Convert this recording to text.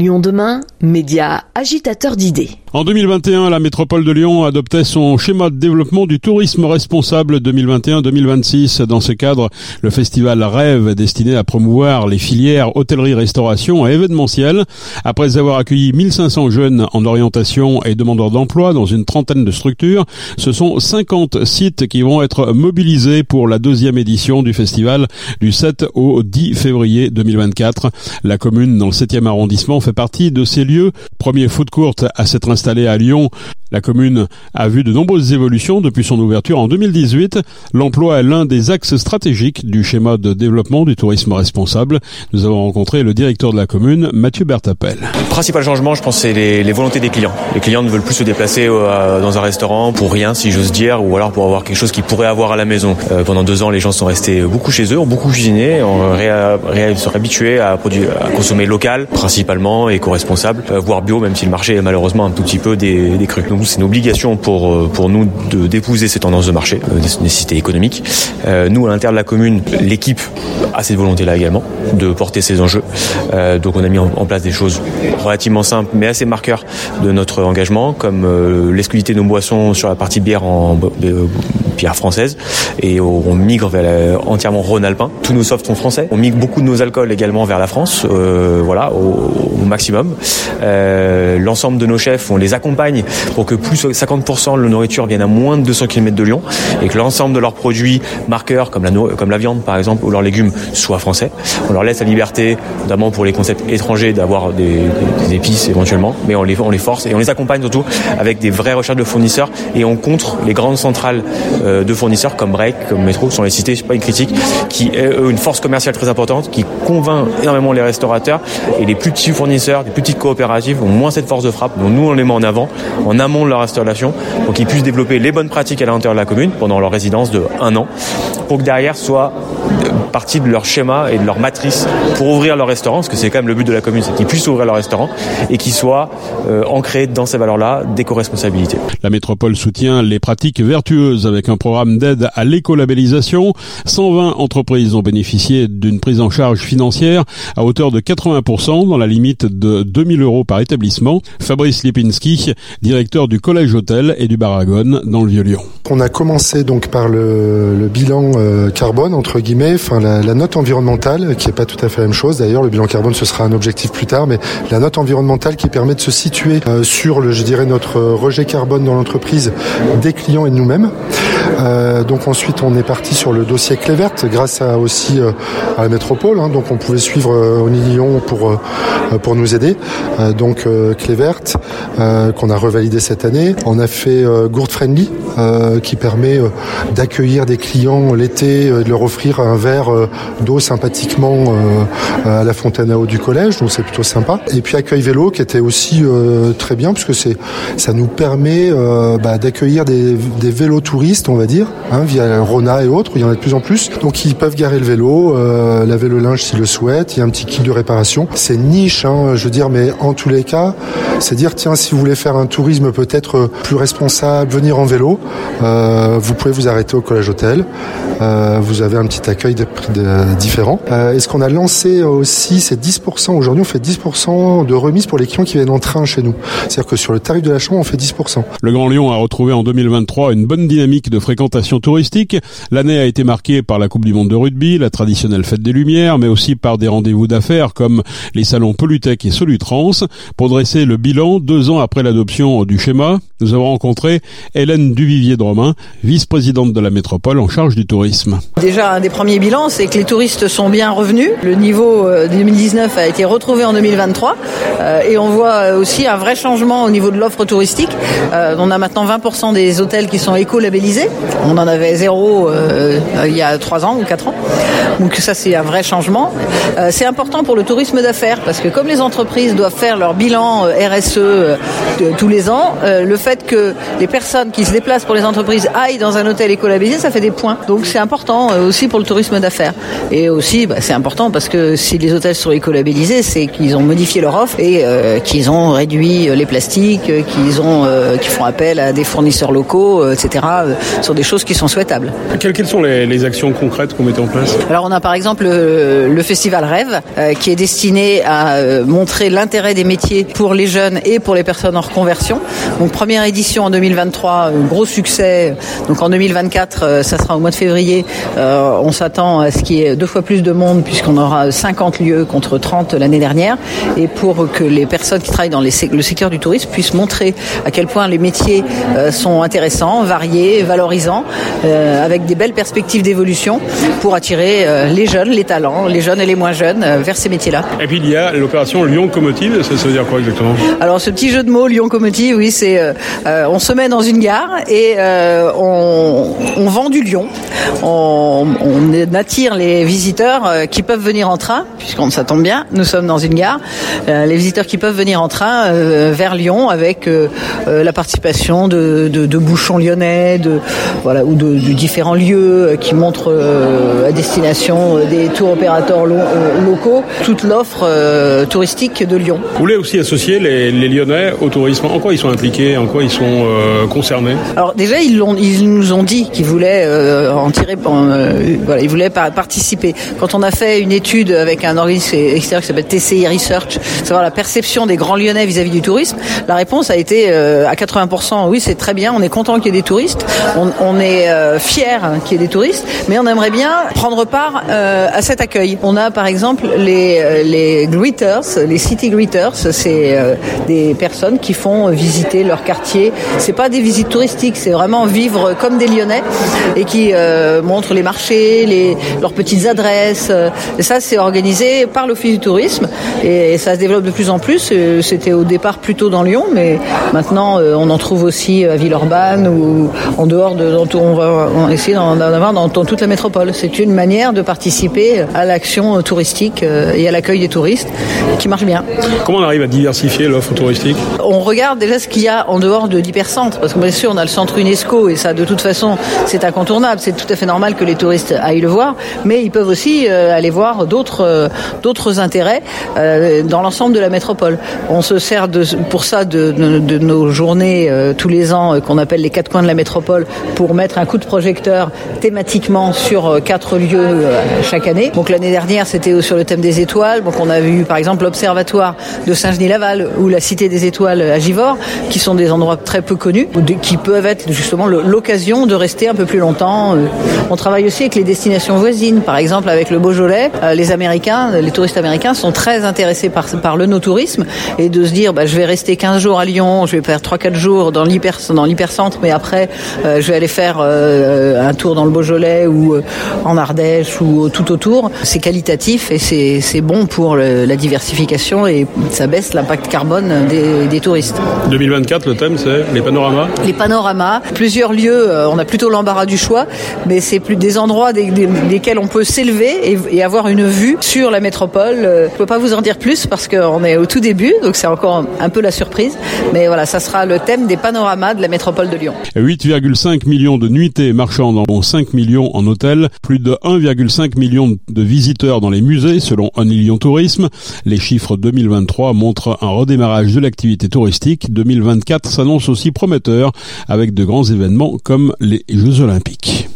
Lyon demain, média agitateur d'idées. En 2021, la métropole de Lyon adoptait son schéma de développement du tourisme responsable 2021-2026. Dans ce cadre, le festival Rêve, destiné à promouvoir les filières hôtellerie-restauration et événementiel. Après avoir accueilli 1500 jeunes en orientation et demandeurs d'emploi dans une trentaine de structures, ce sont 50 sites qui vont être mobilisés pour la deuxième édition du festival du 7 au 10 février 2024. La commune dans le 7e arrondissement fait partie de ces lieux. Premier foot court à s'être installé à Lyon. La commune a vu de nombreuses évolutions depuis son ouverture en 2018. L'emploi est l'un des axes stratégiques du schéma de développement du tourisme responsable. Nous avons rencontré le directeur de la commune, Mathieu Bertapel. Le principal changement, je pense, c'est les, volontés des clients. Les clients ne veulent plus se déplacer euh, dans un restaurant pour rien, si j'ose dire, ou alors pour avoir quelque chose qu'ils pourraient avoir à la maison. Euh, pendant deux ans, les gens sont restés beaucoup chez eux, ont beaucoup cuisiné, ont ré, habitués à, à consommer local, principalement éco-responsable, euh, voire bio, même si le marché est malheureusement un tout petit peu décru. Donc c'est une obligation pour, pour nous de d'épouser ces tendances de marché, euh, des nécessités économiques. Euh, nous, à l'intérieur de la commune, l'équipe a cette volonté-là également de porter ces enjeux. Euh, donc on a mis en, place des choses relativement simples, mais assez marqueurs de notre engagement, comme euh, l'exclusivité de nos boissons sur la partie bière en bière française, et on migre entièrement Rhône-Alpin. Tous nos softs sont français. On migre beaucoup de nos alcools également vers la France, voilà, au, maximum. L'ensemble de nos chefs, on les accompagne pour que plus 50% de la nourriture vienne à moins de 200 km de Lyon et que l'ensemble de leurs produits marqueurs comme la, comme la viande par exemple ou leurs légumes soient français. On leur laisse la liberté, notamment pour les concepts étrangers, d'avoir des, des, épices éventuellement, mais on les, on les force et on les accompagne surtout avec des vraies recherches de fournisseurs et on contre les grandes centrales euh, de fournisseurs comme Break, comme Metro, qui sont les cités, c'est pas une critique, qui est une force commerciale très importante, qui convainc énormément les restaurateurs et les plus petits fournisseurs, les plus petites coopératives ont moins cette force de frappe. Donc nous on les met en avant, en amont de leur installation, pour qu'ils puissent développer les bonnes pratiques à l'intérieur de la commune pendant leur résidence de un an, pour que derrière soit partie de leur schéma et de leur matrice pour ouvrir leur restaurant, parce que c'est quand même le but de la commune, c'est qu'ils puissent ouvrir leur restaurant et qu'ils soient euh, ancrés dans ces valeurs-là d'éco-responsabilité. La métropole soutient les pratiques vertueuses avec un programme d'aide à l'écolabellisation. 120 entreprises ont bénéficié d'une prise en charge financière à hauteur de 80% dans la limite de 2000 euros par établissement. Fabrice Lipinski, directeur du Collège Hôtel et du Baragone dans le Vieux-Lyon. On a commencé donc par le, le bilan euh, carbone entre guillemets, enfin la, note environnementale qui est pas tout à fait la même chose. D'ailleurs, le bilan carbone ce sera un objectif plus tard, mais la note environnementale qui permet de se situer euh, sur le, je dirais, notre rejet carbone dans l'entreprise des clients et de nous-mêmes. Euh, donc ensuite, on est parti sur le dossier clé verte grâce à aussi euh, à la métropole. Hein, donc on pouvait suivre euh, Lyon pour pour nous aider. donc clé verte qu'on a revalidé cette année. On a fait gourde friendly qui permet d'accueillir des clients l'été et de leur offrir un verre d'eau sympathiquement à la fontaine à eau du collège. Donc c'est plutôt sympa. Et puis accueil vélo qui était aussi très bien puisque c'est ça nous permet bah, d'accueillir des, des vélos touristes on va dire, hein, via Rona et autres, il y en a de plus en plus. Donc ils peuvent garer le vélo, euh, laver le linge s'ils le souhaitent, il y a un petit kit de réparation. C'est niche, hein, je veux dire, mais en tous les cas, c'est dire, tiens, si vous voulez faire un tourisme peut-être plus responsable, venir en vélo, euh, vous pouvez vous arrêter au collège hôtel. Euh, vous avez un petit accueil de, de, différent. Euh, et ce qu'on a lancé aussi, c'est 10%. Aujourd'hui, on fait 10% de remise pour les clients qui viennent en train chez nous. C'est-à-dire que sur le tarif de la chambre, on fait 10%. Le Grand Lyon a retrouvé en 2023 une bonne dynamique de fréquentation touristique. L'année a été marquée par la Coupe du Monde de rugby, la traditionnelle fête des Lumières, mais aussi par des rendez-vous d'affaires comme les salons Polytech et Solutrans. Pour dresser le bilan, deux ans après l'adoption du schéma, nous avons rencontré Hélène Duvivier-Dromain, vice-présidente de la métropole en charge du tourisme. Déjà, un des premiers bilans, c'est que les touristes sont bien revenus. Le niveau 2019 a été retrouvé en 2023 et on voit aussi un vrai changement au niveau de l'offre touristique. On a maintenant 20% des hôtels qui sont éco-labellisés. On en avait zéro euh, il y a trois ans ou quatre ans. Donc ça, c'est un vrai changement. Euh, c'est important pour le tourisme d'affaires parce que comme les entreprises doivent faire leur bilan RSE euh, tous les ans, le fait que les personnes qui se déplacent place pour les entreprises aillent dans un hôtel écolabellisé, ça fait des points. Donc c'est important euh, aussi pour le tourisme d'affaires. Et aussi, bah, c'est important parce que si les hôtels sont écolabellisés, c'est qu'ils ont modifié leur offre et euh, qu'ils ont réduit les plastiques, qu'ils ont, euh, qu'ils font appel à des fournisseurs locaux, etc. Sont des choses qui sont souhaitables. Quelles, quelles sont les, les, actions concrètes qu'on met en place? Alors on a par exemple le, le festival Rêve qui est destiné à montrer l'intérêt des métiers pour les jeunes et pour les personnes en reconversion. Donc première édition en 2023, gros succès. Donc en 2024, ça sera au mois de février. on s'attend à ce qu'il y ait deux fois plus de monde puisqu'on aura 50 lieux contre 30 l'année dernière. Et pour que les personnes qui travaillent dans les, le secteur du tourisme puissent montrer à quel point les métiers sont intéressants, variés, valorisants, avec des belles perspectives d'évolution pour attirer les jeunes, les talents, les jeunes et les moins jeunes vers ces métiers-là. Et puis il y a l'opération Lyon Comotive, ça, ça veut dire quoi exactement? Alors ce petit jeu de mots Lyon Comotive, oui, c'est euh, on se met dans une gare et euh, on, on, vend du lion. On, on, attire les visiteurs euh, qui peuvent venir en train, puisqu'on ça tombe bien, nous sommes dans une gare. Euh, les visiteurs qui peuvent venir en train euh, vers Lyon avec la participation de, de, de, bouchons lyonnais, de voilà ou de, de différents lieux qui montrent à destination des tours opérateurs lo locaux toute l'offre touristique de Lyon. Vous voulez aussi associer les, les, Lyonnais au tourisme? En quoi ils sont impliqués? En quoi ils sont euh, concernés? Alors déjà, ils, nous ont dit qu'ils voulaient euh, en tirer, euh, voilà, ils voulaient participer. Quand on a fait une étude avec un organisme extérieur qui s'appelle TCI Research, savoir la perception des grands Lyonnais vis-à-vis -vis du tourisme, la réponse a été à 80%. Oui, c'est très bien, on est content qu'il y ait des touristes, on, on est fier qu'il y ait des touristes, mais on aimerait bien prendre part à cet accueil. On a par exemple les, les greeters, les city greeters, c'est des personnes qui font visiter leur quartier. C'est pas des visites touristiques, c'est vraiment vivre comme des Lyonnais et qui euh, montrent les marchés, les, leurs petites adresses. Et ça, c'est organisé par l'Office du tourisme et, ça se développe de plus en plus. Euh, c'était au départ plutôt dans Lyon, mais maintenant euh, on en trouve aussi à Villeurbanne ou en dehors de. On va essayer d'en avoir dans, dans toute la métropole. C'est une manière de participer à l'action touristique et à l'accueil des touristes qui marche bien. Comment on arrive à diversifier l'offre touristique? On regarde déjà ce qu'il y a en dehors de l'hypercentre, parce que bien sûr on a le centre UNESCO et ça de toute façon c'est incontournable, c'est tout à fait normal que les touristes aillent le voir, mais ils peuvent aussi euh, aller voir d'autres euh, d'autres intérêts euh, dans l'ensemble de la métropole. On se sert de, pour ça de, de, de nos journées euh, tous les ans euh, qu'on appelle les quatre coins de la métropole pour mettre un coup de projecteur thématiquement sur euh, quatre lieux chaque année. Donc l'année dernière c'était sur le thème des étoiles, donc on a vu par exemple l'observatoire de Saint-Genis-Laval ou la Cité des Étoiles à Givors, qui sont des endroits très peu connus, qui peuvent être justement l'occasion de rester un peu plus longtemps. On travaille aussi avec les destinations voisines, par exemple avec le Beaujolais. Les Américains, les touristes américains sont très intéressés par, par le no-tourisme et de se dire bah, je vais rester 15 jours à Lyon, je vais faire 3-4 jours dans l'hypercentre, mais après euh, je vais aller faire euh, un tour dans le Beaujolais ou euh, en Ardèche ou tout autour. C'est qualitatif et c'est bon pour le, la diversification et ça baisse l'impact carbone des, des touristes. 2024, le thème c'est les panoramas? Les panoramas, plusieurs lieux, on a plutôt l'embarras du choix, mais c'est plus des endroits des, des, desquels on peut s'élever et, et, avoir une vue sur la métropole. Je ne peux pas vous en dire plus parce qu'on est au tout début, donc c'est encore un peu la surprise, mais voilà, ça sera le thème des panoramas de la métropole de Lyon. 8,5 millions de nuitées marchandes, dont 5 millions en hôtel, plus de 1,5 million de visiteurs dans les musées selon Lyon Tourisme. Les chiffres 2023 montrent un redémarrage de l'activité touristique. 2024 s'annonce aussi prometteur de grands événements comme les Jeux Olympiques.